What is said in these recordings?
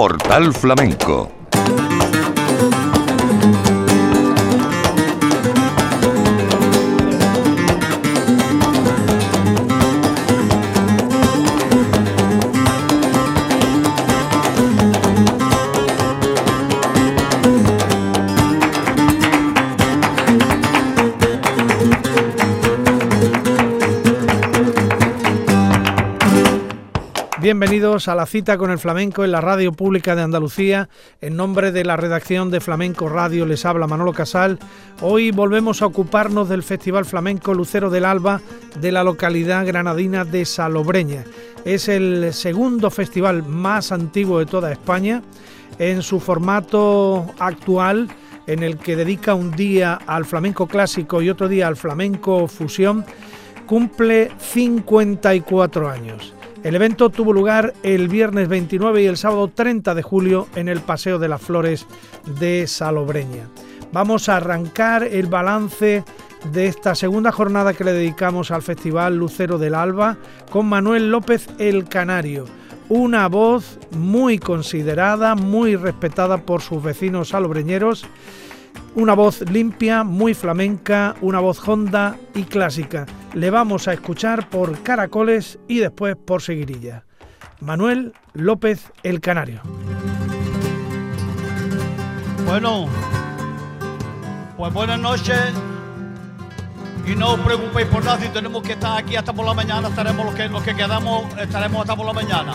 Portal Flamenco Bienvenidos a la cita con el flamenco en la radio pública de Andalucía. En nombre de la redacción de Flamenco Radio les habla Manolo Casal. Hoy volvemos a ocuparnos del Festival Flamenco Lucero del Alba de la localidad granadina de Salobreña. Es el segundo festival más antiguo de toda España. En su formato actual, en el que dedica un día al flamenco clásico y otro día al flamenco fusión, cumple 54 años. El evento tuvo lugar el viernes 29 y el sábado 30 de julio en el Paseo de las Flores de Salobreña. Vamos a arrancar el balance de esta segunda jornada que le dedicamos al Festival Lucero del Alba con Manuel López el Canario, una voz muy considerada, muy respetada por sus vecinos salobreñeros una voz limpia, muy flamenca, una voz honda y clásica. Le vamos a escuchar por caracoles y después por seguirilla. Manuel López el Canario. Bueno, pues buenas noches y no os preocupéis por nada si tenemos que estar aquí hasta por la mañana, estaremos los que, los que quedamos, estaremos hasta por la mañana.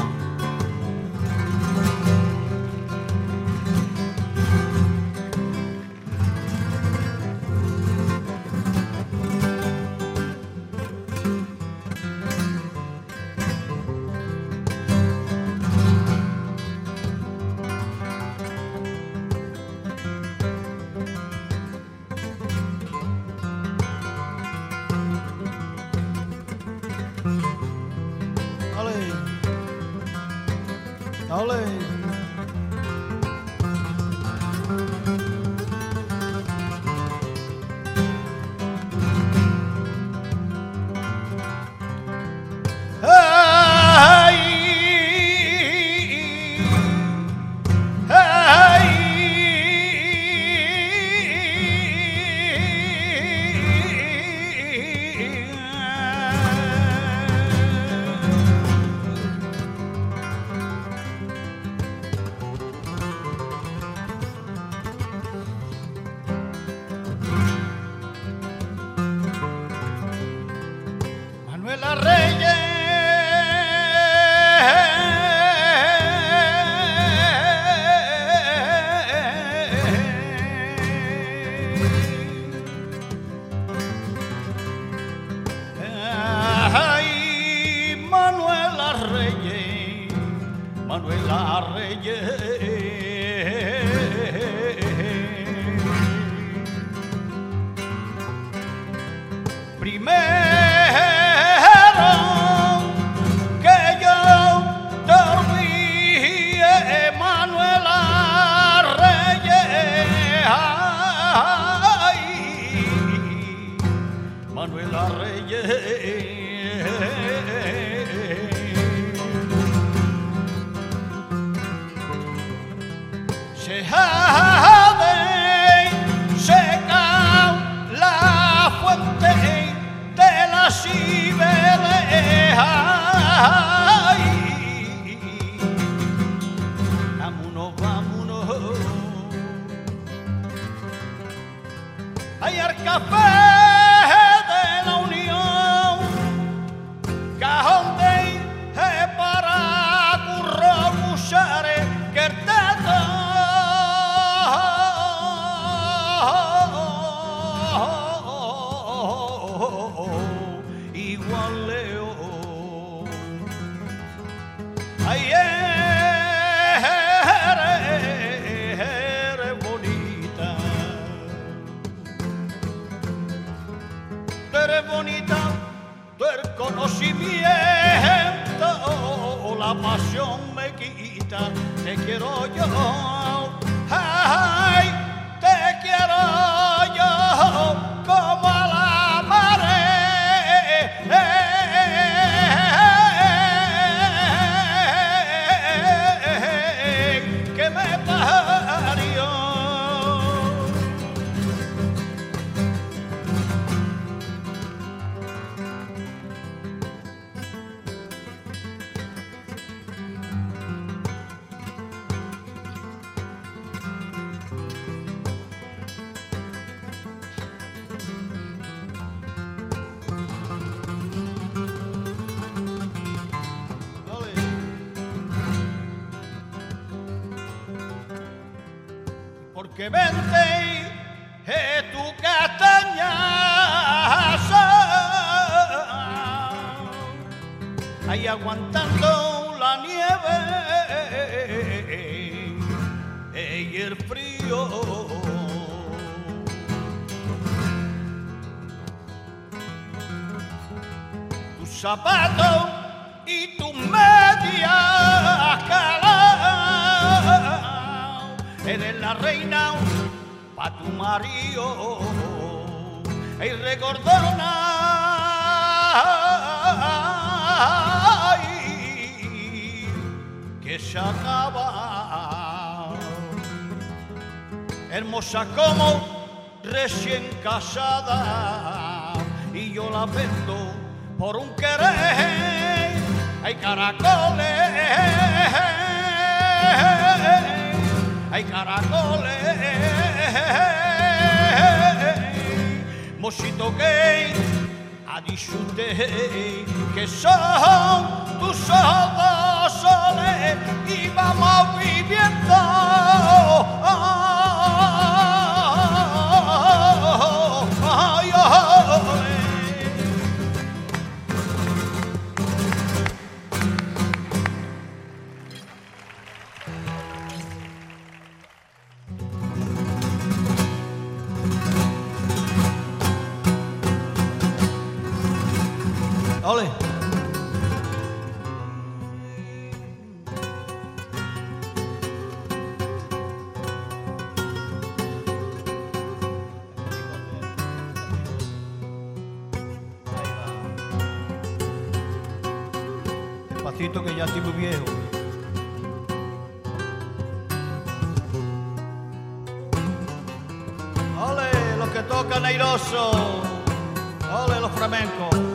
Ahí aguantando la nieve y el frío. Tus zapatos y tus medias calao. Eres la reina pa' tu marido y recordona acaba. Hermosa como recién casada. Y yo la vendo por un querer. Hay caracoles. Hay caracoles. Mosito gay a que son tus ojos soles y vamos viviendo toca Neiroso. Ole los flamencos.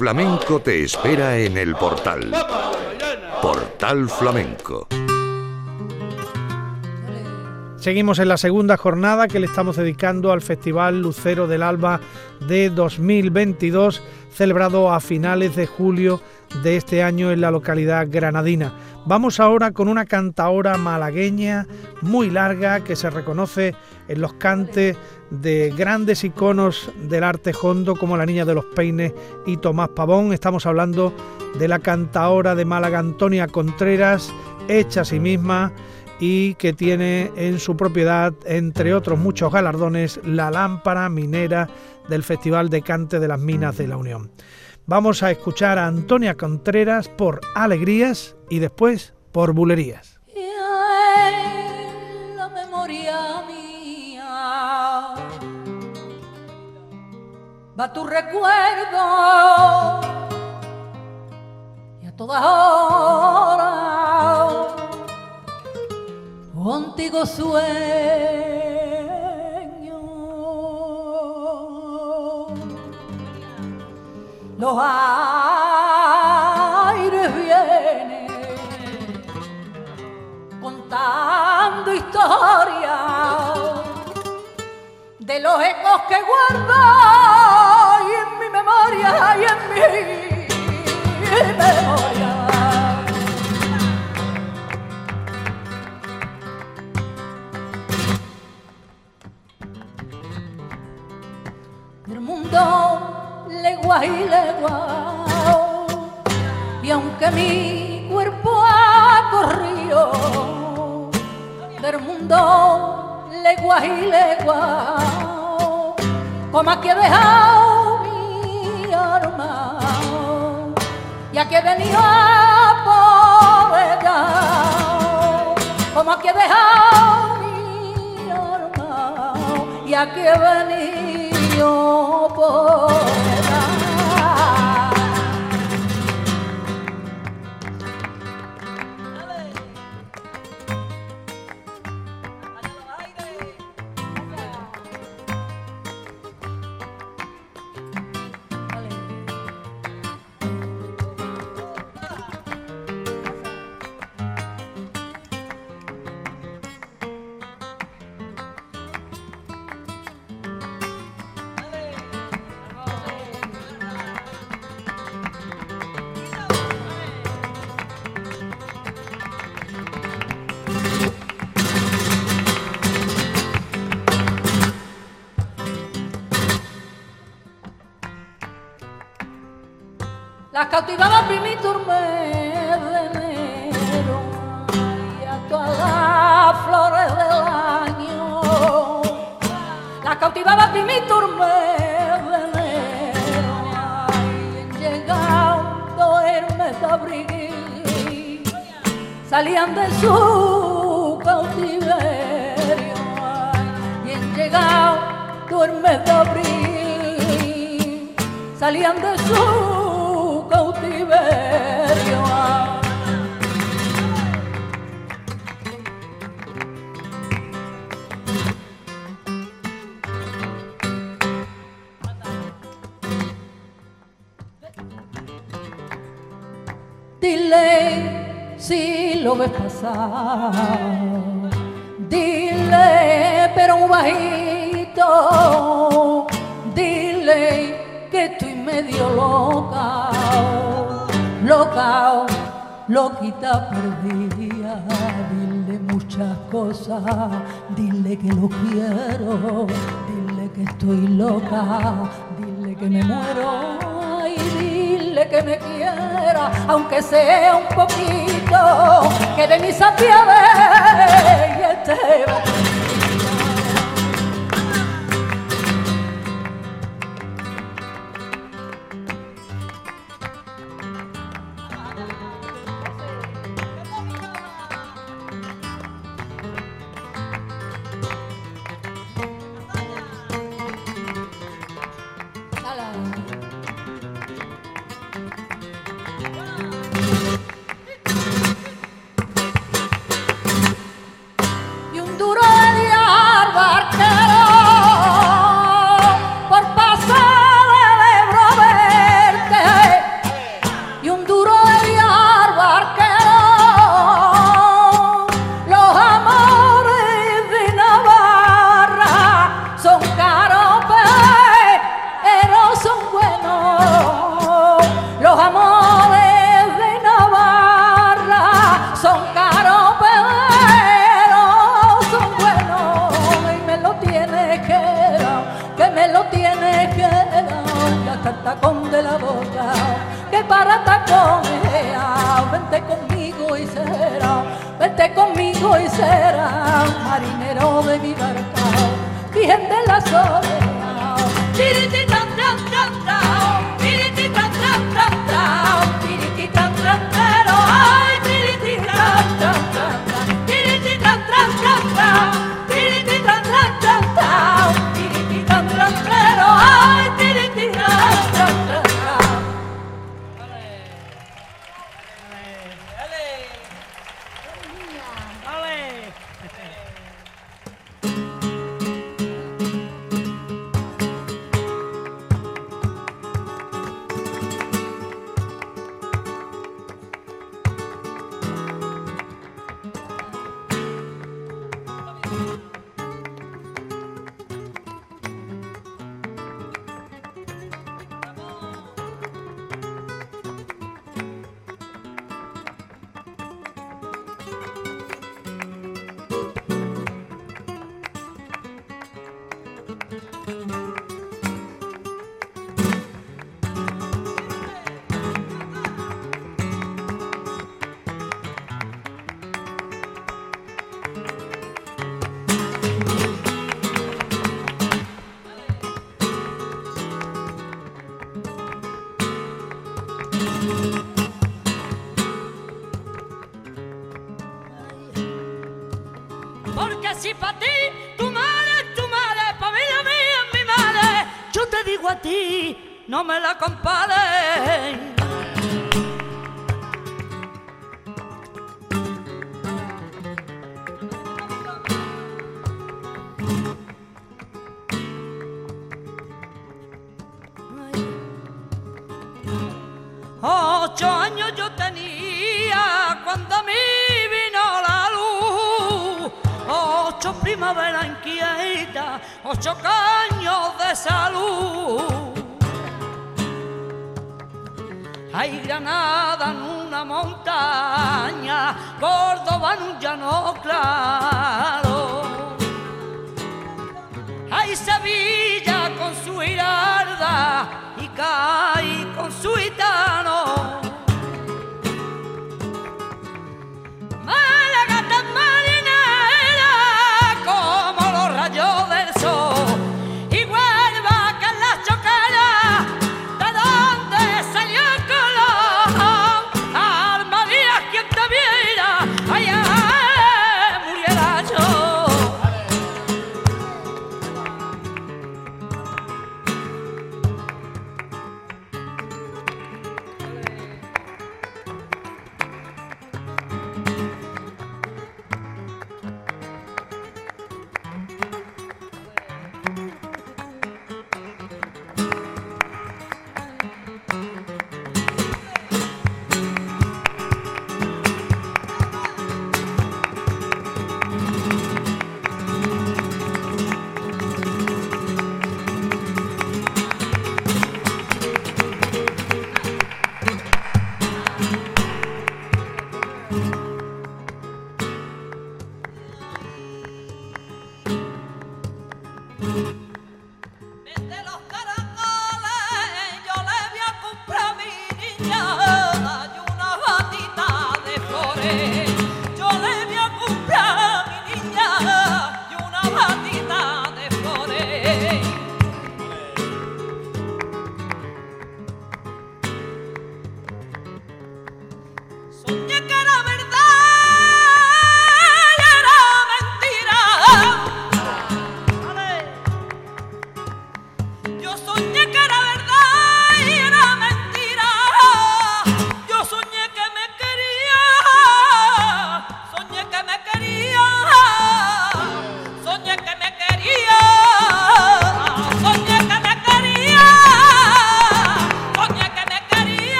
Flamenco te espera en el portal. Portal Flamenco. Seguimos en la segunda jornada que le estamos dedicando al Festival Lucero del Alba de 2022, celebrado a finales de julio de este año en la localidad granadina. Vamos ahora con una cantaora malagueña muy larga que se reconoce en los cantes de grandes iconos del arte hondo como La Niña de los Peines y Tomás Pavón. Estamos hablando de la cantaora de Málaga Antonia Contreras, hecha a sí misma y que tiene en su propiedad, entre otros muchos galardones, la lámpara minera del Festival de Cante de las Minas de la Unión. Vamos a escuchar a Antonia Contreras por Alegrías y después por Bulerías. Va tu recuerdo y a todas horas contigo sueño. Los aires vienen contando historias de los ecos que guardo memoria y en mi memoria. El mundo legua y legua y aunque mi cuerpo ha corrido del mundo, legua y legua, como aquí he dejado y aquí he venido a por ella, como aquí he dejado mi arma, y aquí he venido por cautivaba primiturme de enero y a todas las flores del año. Las cautivaba primiturme de enero y en llegando el mes de abril salían de su cautiverio y en mes de abril salían de su pasar, dile pero un bajito, dile que estoy medio loca, loca, loquita perdida, dile muchas cosas, dile que lo quiero, dile que estoy loca, dile que me muero. Y dile que me quiera, aunque sea un poquito, que de mí se apiade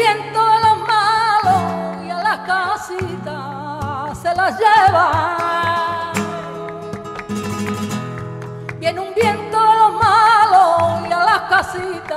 viento de los malos y a las casitas se las lleva. Viene un viento de los malos y a las casitas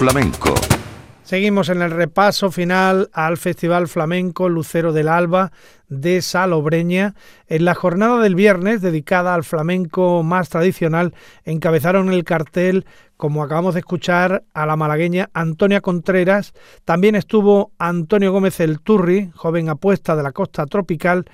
Flamenco Seguimos en el repaso final al Festival Flamenco Lucero del Alba de Salobreña. En la jornada del viernes, dedicada al flamenco más tradicional, encabezaron el cartel, como acabamos de escuchar, a la malagueña Antonia Contreras. También estuvo Antonio Gómez El Turri, joven apuesta de la costa tropical,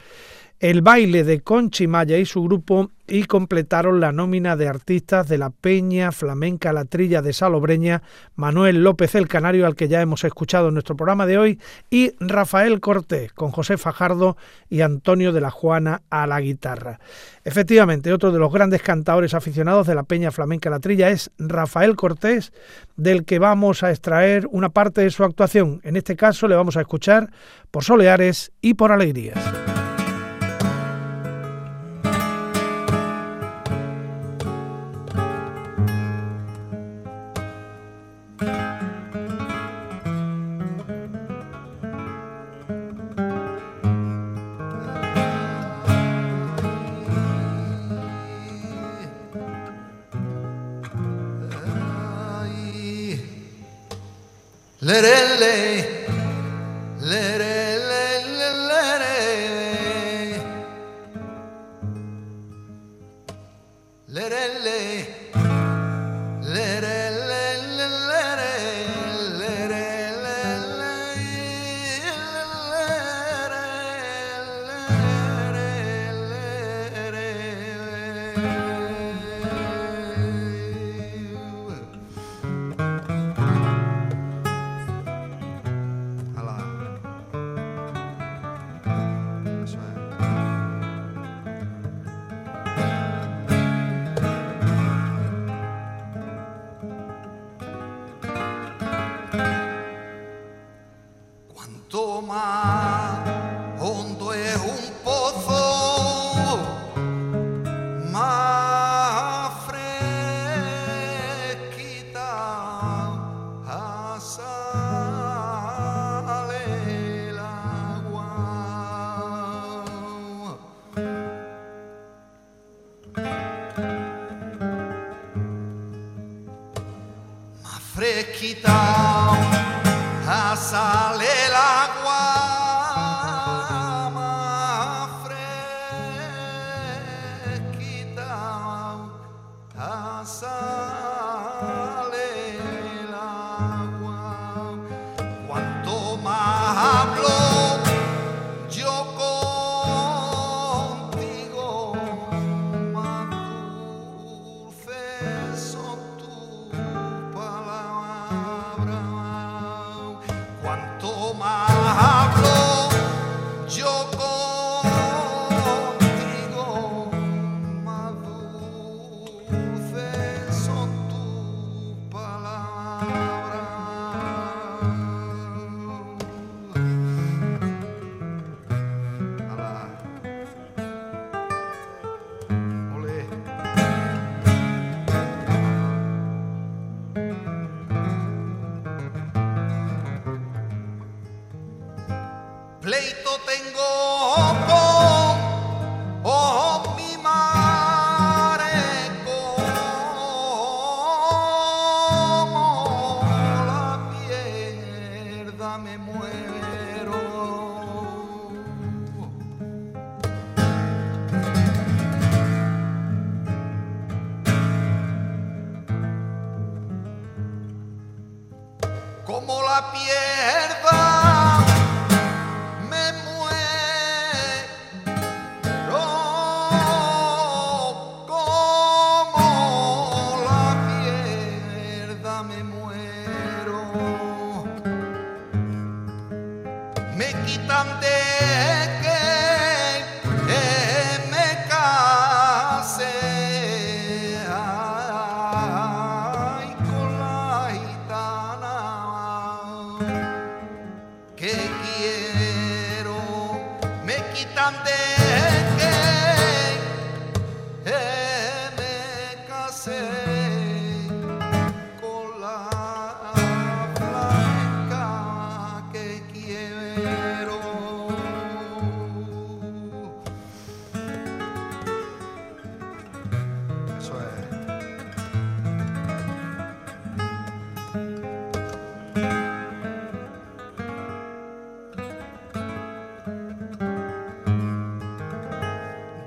el baile de Conchi Maya y su grupo y completaron la nómina de artistas de la Peña Flamenca La Trilla de Salobreña, Manuel López el Canario, al que ya hemos escuchado en nuestro programa de hoy, y Rafael Cortés, con José Fajardo y Antonio de la Juana a la guitarra. Efectivamente, otro de los grandes cantadores aficionados de la Peña Flamenca La Trilla es Rafael Cortés, del que vamos a extraer una parte de su actuación. En este caso le vamos a escuchar por Soleares y por Alegrías. Frequidão देख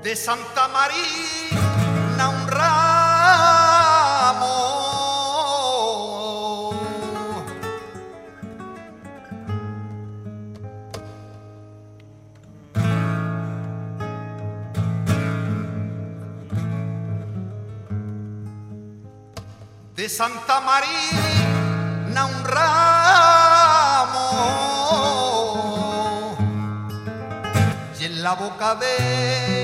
de Santa Marina un ramo. De Santa Marina un ramo. Y en la boca de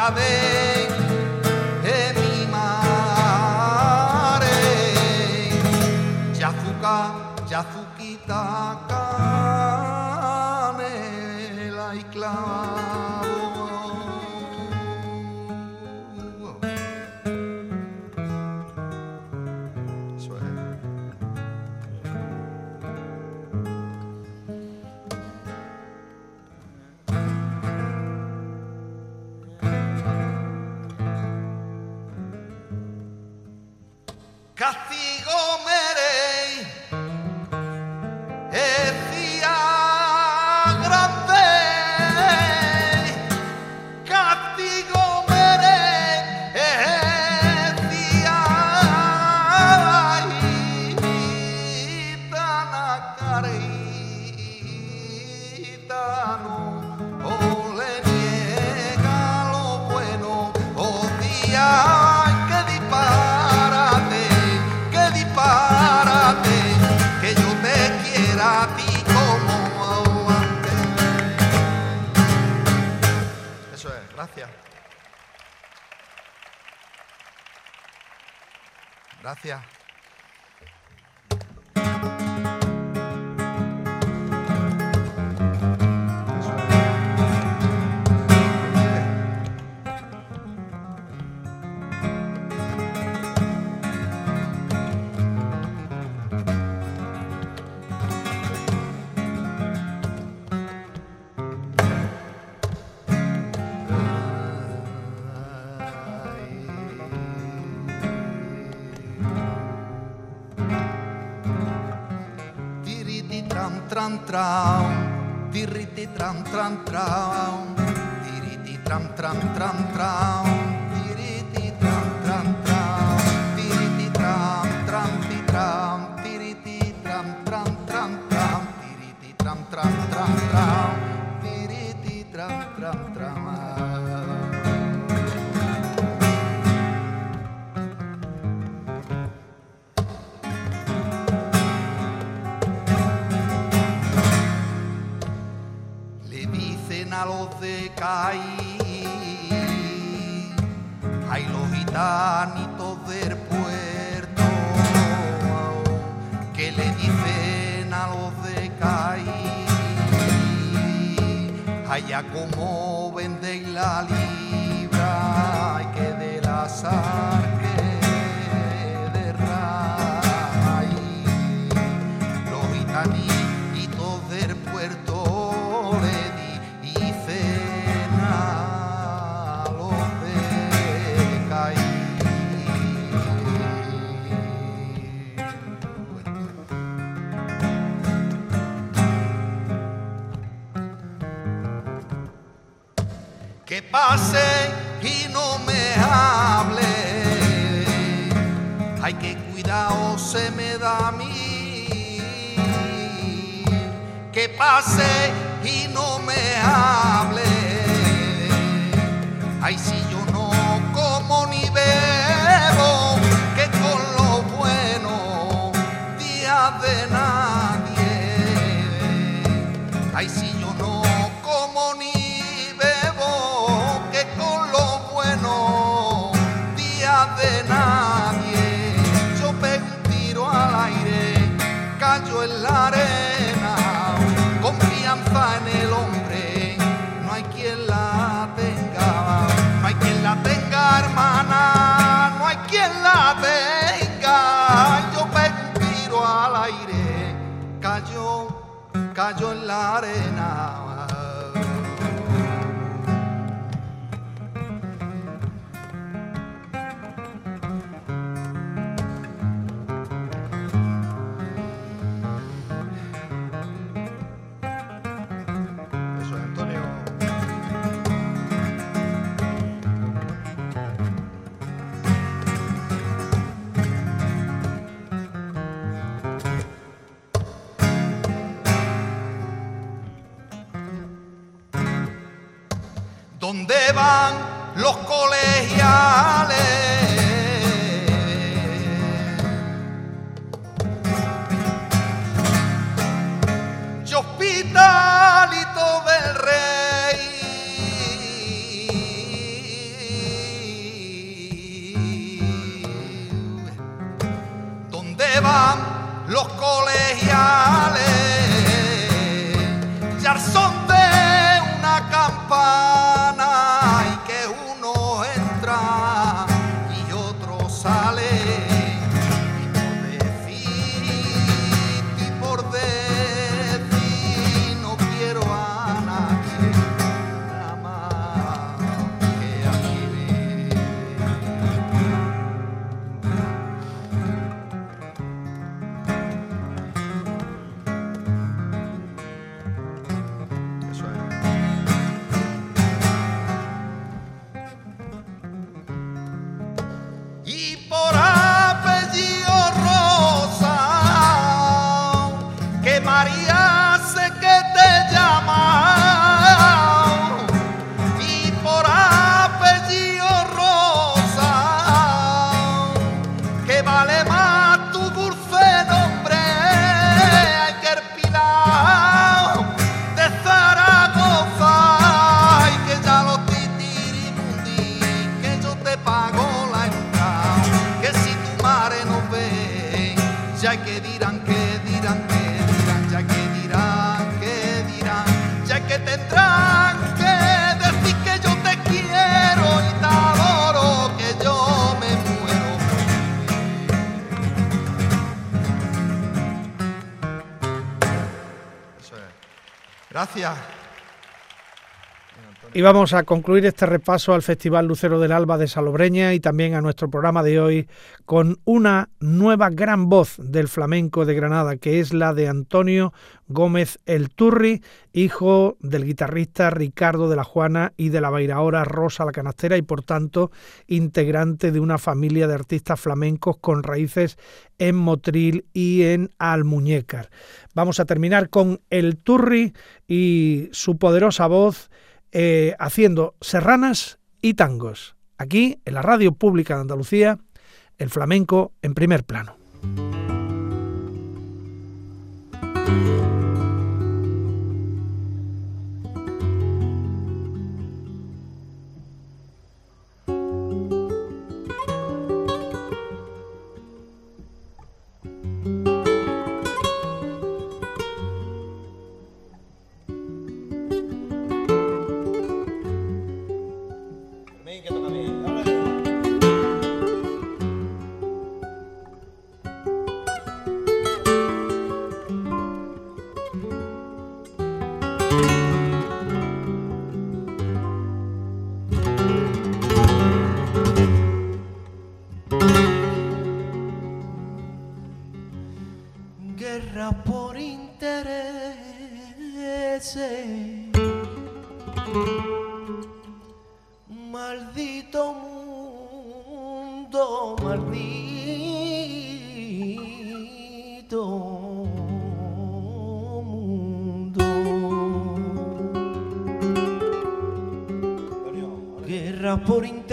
acabei tram tiriti tram tram tram, tiriti tram tram tram tram, tram tram tram, tram tram tram, tram tram tram tram, tiriti tram tram tram tram, tram tram tram. De Caí, hay los gitanitos del puerto, que le dicen a los de Caí, allá como vendéis la libra, hay que de la pase y no me hable. Ay, que cuidado se me da a mí. Que pase y no me hable. La arena. ¿Dónde van los colegiales? Y vamos a concluir este repaso al Festival Lucero del Alba de Salobreña y también a nuestro programa de hoy con una nueva gran voz del flamenco de Granada, que es la de Antonio Gómez El Turri, hijo del guitarrista Ricardo de la Juana y de la bailaora Rosa la Canastera y por tanto integrante de una familia de artistas flamencos con raíces en Motril y en Almuñécar. Vamos a terminar con El Turri y su poderosa voz eh, haciendo serranas y tangos. Aquí, en la radio pública de Andalucía, el flamenco en primer plano.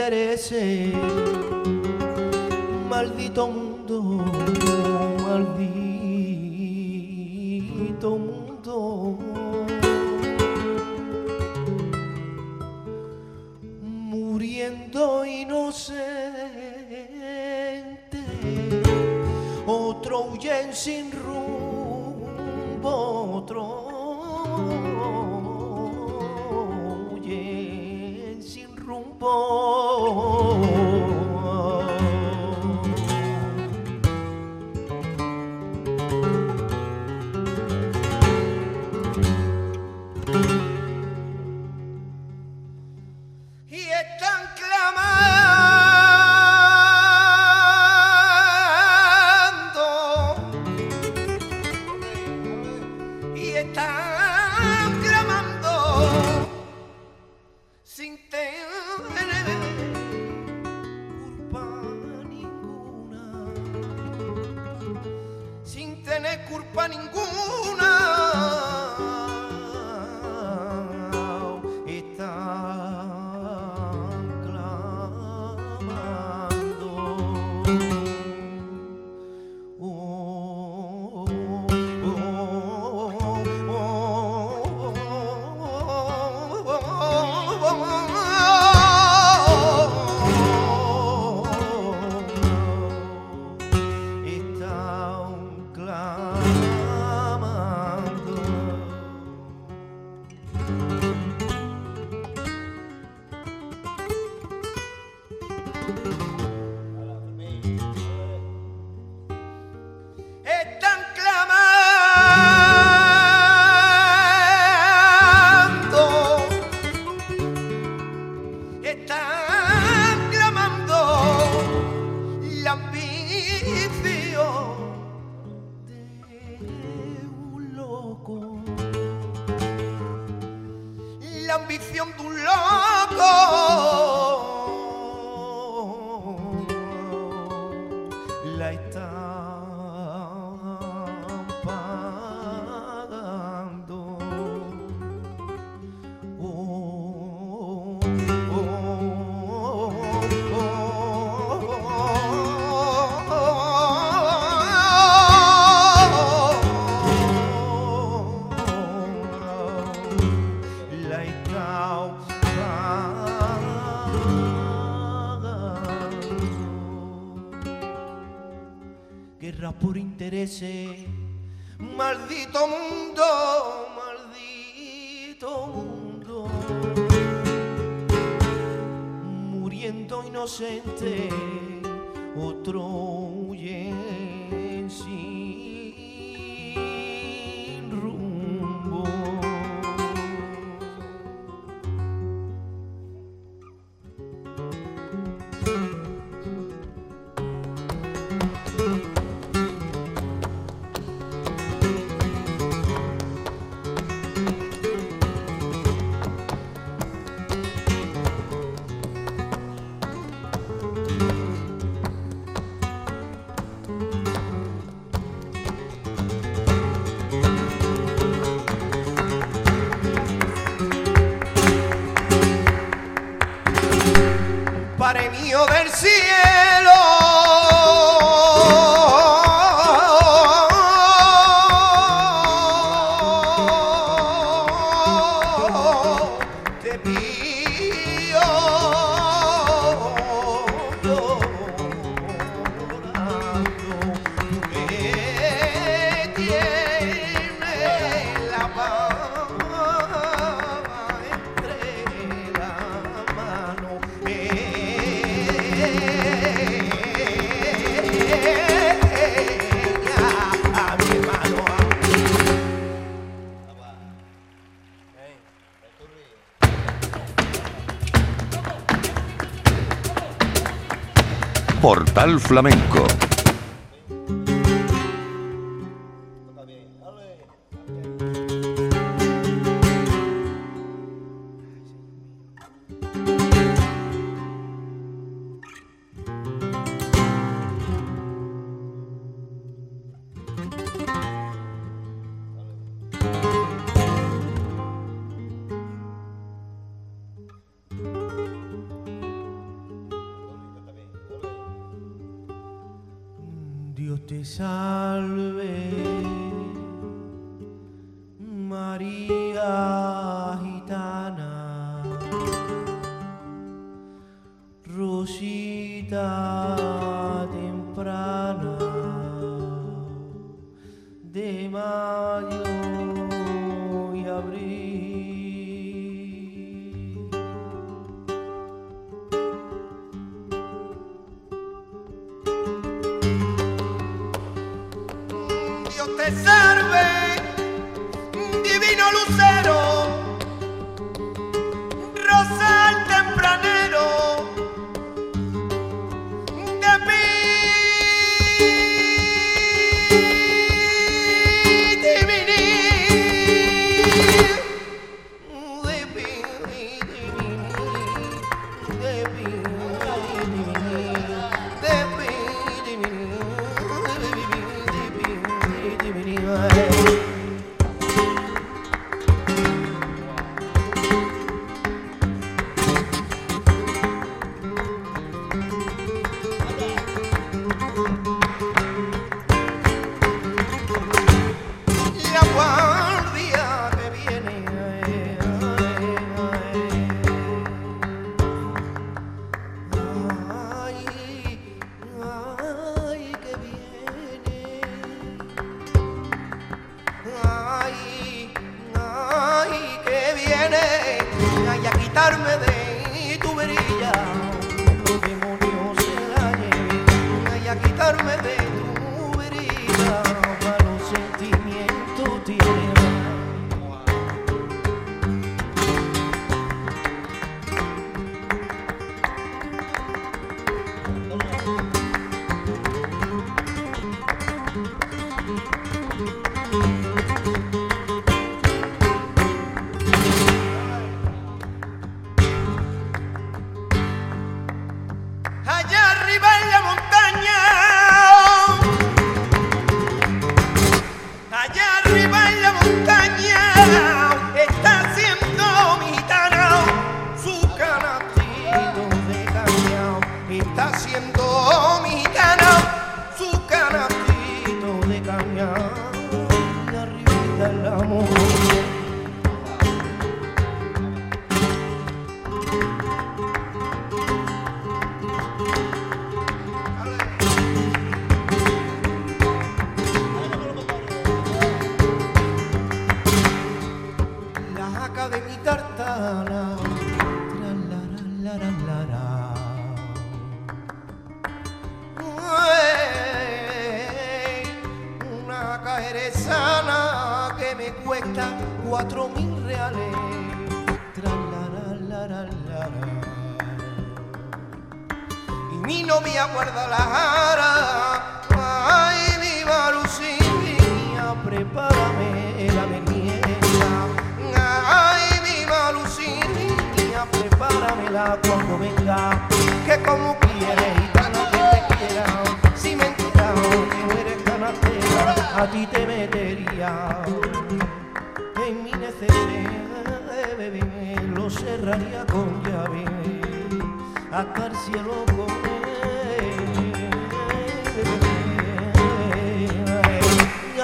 Por Oh, por Flamenco Dios te salve,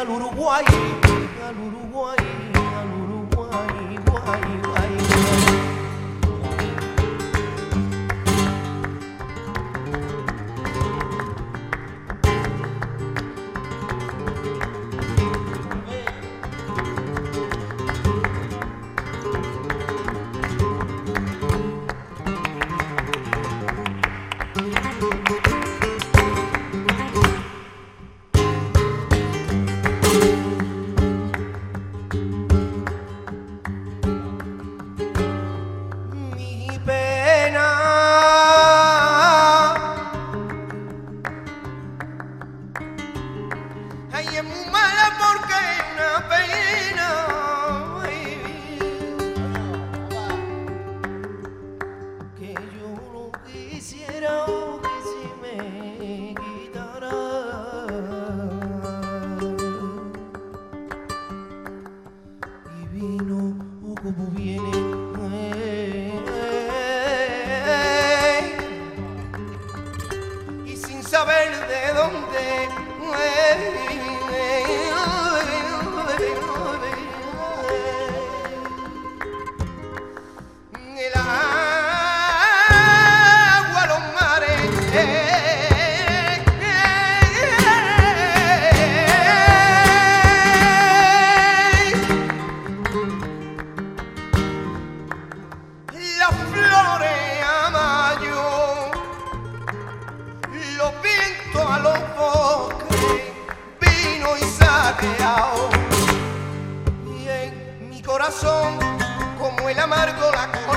Y al Uruguay, el amargo, la